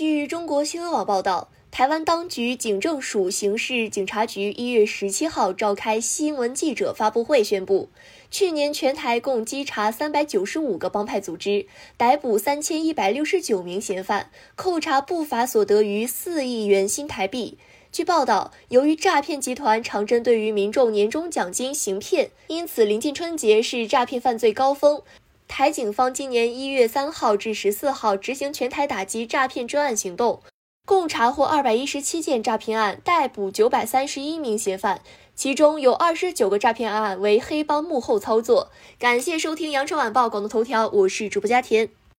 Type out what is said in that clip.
据中国新闻网报道，台湾当局警政署刑事警察局一月十七号召开新闻记者发布会，宣布，去年全台共稽查三百九十五个帮派组织，逮捕三千一百六十九名嫌犯，扣查不法所得逾四亿元新台币。据报道，由于诈骗集团常针对于民众年终奖金行骗，因此临近春节是诈骗犯罪高峰。台警方今年一月三号至十四号执行全台打击诈骗专案行动，共查获二百一十七件诈骗案，逮捕九百三十一名嫌犯，其中有二十九个诈骗案为黑帮幕后操作。感谢收听羊城晚报广东头条，我是主播佳田。